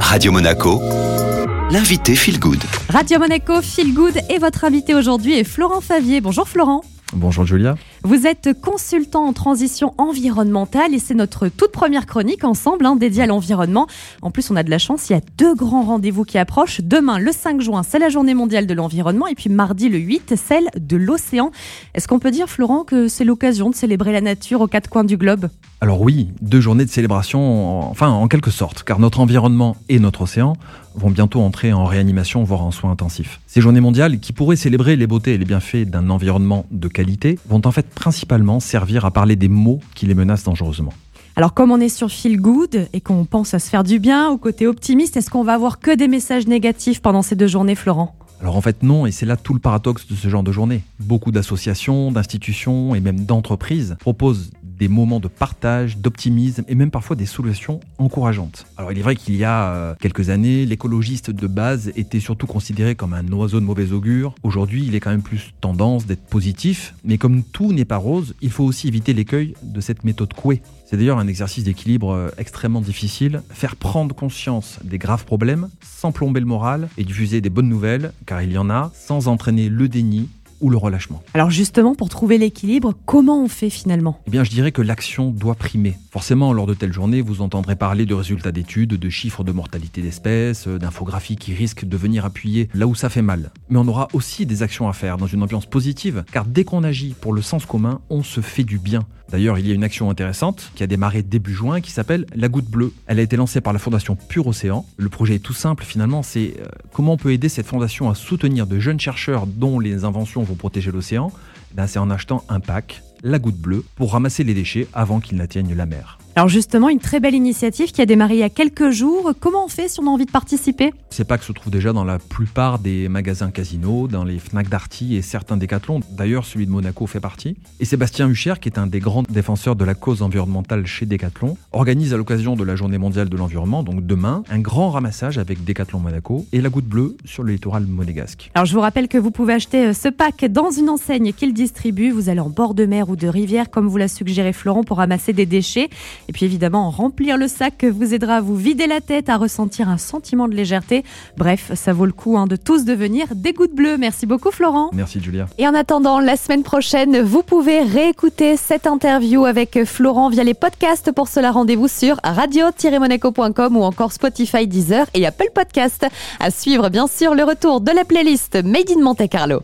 Radio Monaco, l'invité Feel Good. Radio Monaco, Feel Good et votre invité aujourd'hui est Florent Favier. Bonjour Florent. Bonjour Julia. Vous êtes consultant en transition environnementale et c'est notre toute première chronique ensemble hein, dédiée à l'environnement. En plus, on a de la chance, il y a deux grands rendez-vous qui approchent. Demain, le 5 juin, c'est la journée mondiale de l'environnement et puis mardi, le 8, celle de l'océan. Est-ce qu'on peut dire, Florent, que c'est l'occasion de célébrer la nature aux quatre coins du globe? Alors oui, deux journées de célébration, enfin en quelque sorte, car notre environnement et notre océan vont bientôt entrer en réanimation, voire en soins intensifs. Ces journées mondiales, qui pourraient célébrer les beautés et les bienfaits d'un environnement de qualité, vont en fait principalement servir à parler des maux qui les menacent dangereusement. Alors comme on est sur Feel Good et qu'on pense à se faire du bien, au côté optimiste, est-ce qu'on va avoir que des messages négatifs pendant ces deux journées, Florent? Alors en fait non, et c'est là tout le paradoxe de ce genre de journée. Beaucoup d'associations, d'institutions et même d'entreprises proposent des moments de partage, d'optimisme et même parfois des solutions encourageantes. Alors il est vrai qu'il y a euh, quelques années, l'écologiste de base était surtout considéré comme un oiseau de mauvais augure. Aujourd'hui, il est quand même plus tendance d'être positif, mais comme tout n'est pas rose, il faut aussi éviter l'écueil de cette méthode couée. C'est d'ailleurs un exercice d'équilibre euh, extrêmement difficile. Faire prendre conscience des graves problèmes sans plomber le moral et diffuser des bonnes nouvelles, car il y en a, sans entraîner le déni ou le relâchement. Alors justement, pour trouver l'équilibre, comment on fait finalement? Eh bien, je dirais que l'action doit primer. Forcément, lors de telles journées, vous entendrez parler de résultats d'études, de chiffres de mortalité d'espèces, euh, d'infographies qui risquent de venir appuyer là où ça fait mal. Mais on aura aussi des actions à faire dans une ambiance positive, car dès qu'on agit pour le sens commun, on se fait du bien. D'ailleurs, il y a une action intéressante qui a démarré début juin qui s'appelle La Goutte Bleue. Elle a été lancée par la fondation Pure Océan. Le projet est tout simple finalement, c'est euh, comment on peut aider cette fondation à soutenir de jeunes chercheurs dont les inventions vont protéger l'océan. Ben, c'est en achetant un pack, La Goutte Bleue, pour ramasser les déchets avant qu'ils n'atteignent la mer. Alors justement, une très belle initiative qui a démarré il y a quelques jours. Comment on fait si on a envie de participer? Ces packs se trouvent déjà dans la plupart des magasins Casino, dans les Fnac Darty et certains décathlons. D'ailleurs, celui de Monaco fait partie. Et Sébastien Hucher, qui est un des grands défenseurs de la cause environnementale chez Decathlon, organise à l'occasion de la Journée mondiale de l'environnement, donc demain, un grand ramassage avec Decathlon Monaco et la goutte bleue sur le littoral monégasque. Alors je vous rappelle que vous pouvez acheter euh, ce pack dans une enseigne qu'il distribue. Vous allez en bord de mer ou de rivière, comme vous l'a suggéré Florent, pour ramasser des déchets. Et puis évidemment, remplir le sac vous aidera à vous vider la tête, à ressentir un sentiment de légèreté. Bref, ça vaut le coup hein, de tous devenir des gouttes bleues. Merci beaucoup Florent. Merci Julia. Et en attendant, la semaine prochaine, vous pouvez réécouter cette interview avec Florent via les podcasts. Pour cela, rendez-vous sur radio-monaco.com ou encore Spotify, Deezer et Apple Podcast. À suivre, bien sûr, le retour de la playlist Made in Monte Carlo.